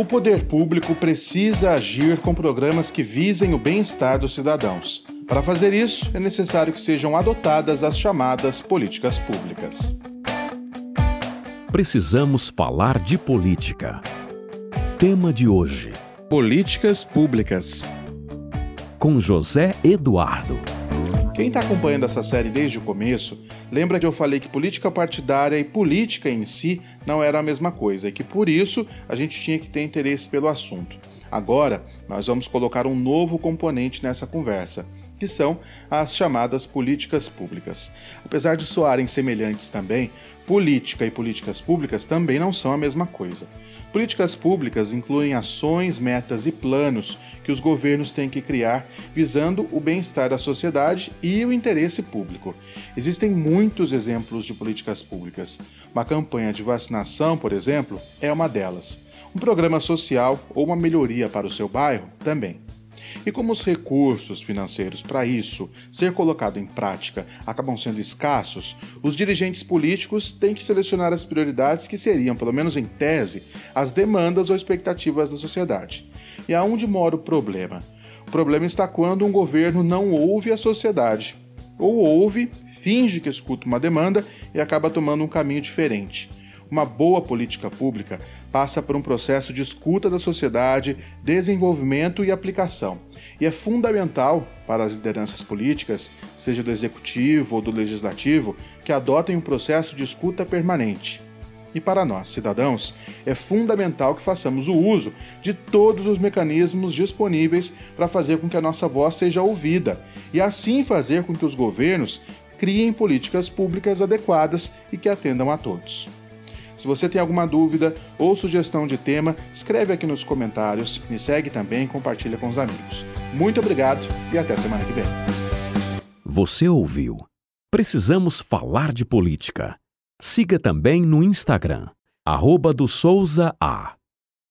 O poder público precisa agir com programas que visem o bem-estar dos cidadãos. Para fazer isso, é necessário que sejam adotadas as chamadas políticas públicas. Precisamos falar de política. Tema de hoje: Políticas públicas. Com José Eduardo. Quem está acompanhando essa série desde o começo, lembra que eu falei que política partidária e política em si não eram a mesma coisa e que por isso a gente tinha que ter interesse pelo assunto. Agora, nós vamos colocar um novo componente nessa conversa, que são as chamadas políticas públicas. Apesar de soarem semelhantes também, política e políticas públicas também não são a mesma coisa. Políticas públicas incluem ações, metas e planos que os governos têm que criar visando o bem-estar da sociedade e o interesse público. Existem muitos exemplos de políticas públicas. Uma campanha de vacinação, por exemplo, é uma delas. Um programa social ou uma melhoria para o seu bairro também. E como os recursos financeiros para isso ser colocado em prática acabam sendo escassos, os dirigentes políticos têm que selecionar as prioridades que seriam, pelo menos em tese, as demandas ou expectativas da sociedade. E aonde mora o problema? O problema está quando um governo não ouve a sociedade, ou ouve, finge que escuta uma demanda e acaba tomando um caminho diferente. Uma boa política pública passa por um processo de escuta da sociedade, desenvolvimento e aplicação. E é fundamental para as lideranças políticas, seja do executivo ou do legislativo, que adotem um processo de escuta permanente. E para nós, cidadãos, é fundamental que façamos o uso de todos os mecanismos disponíveis para fazer com que a nossa voz seja ouvida e assim fazer com que os governos criem políticas públicas adequadas e que atendam a todos. Se você tem alguma dúvida ou sugestão de tema, escreve aqui nos comentários, me segue também e compartilha com os amigos. Muito obrigado e até semana que vem. Você ouviu? Precisamos falar de política. Siga também no Instagram, arroba do Souza A.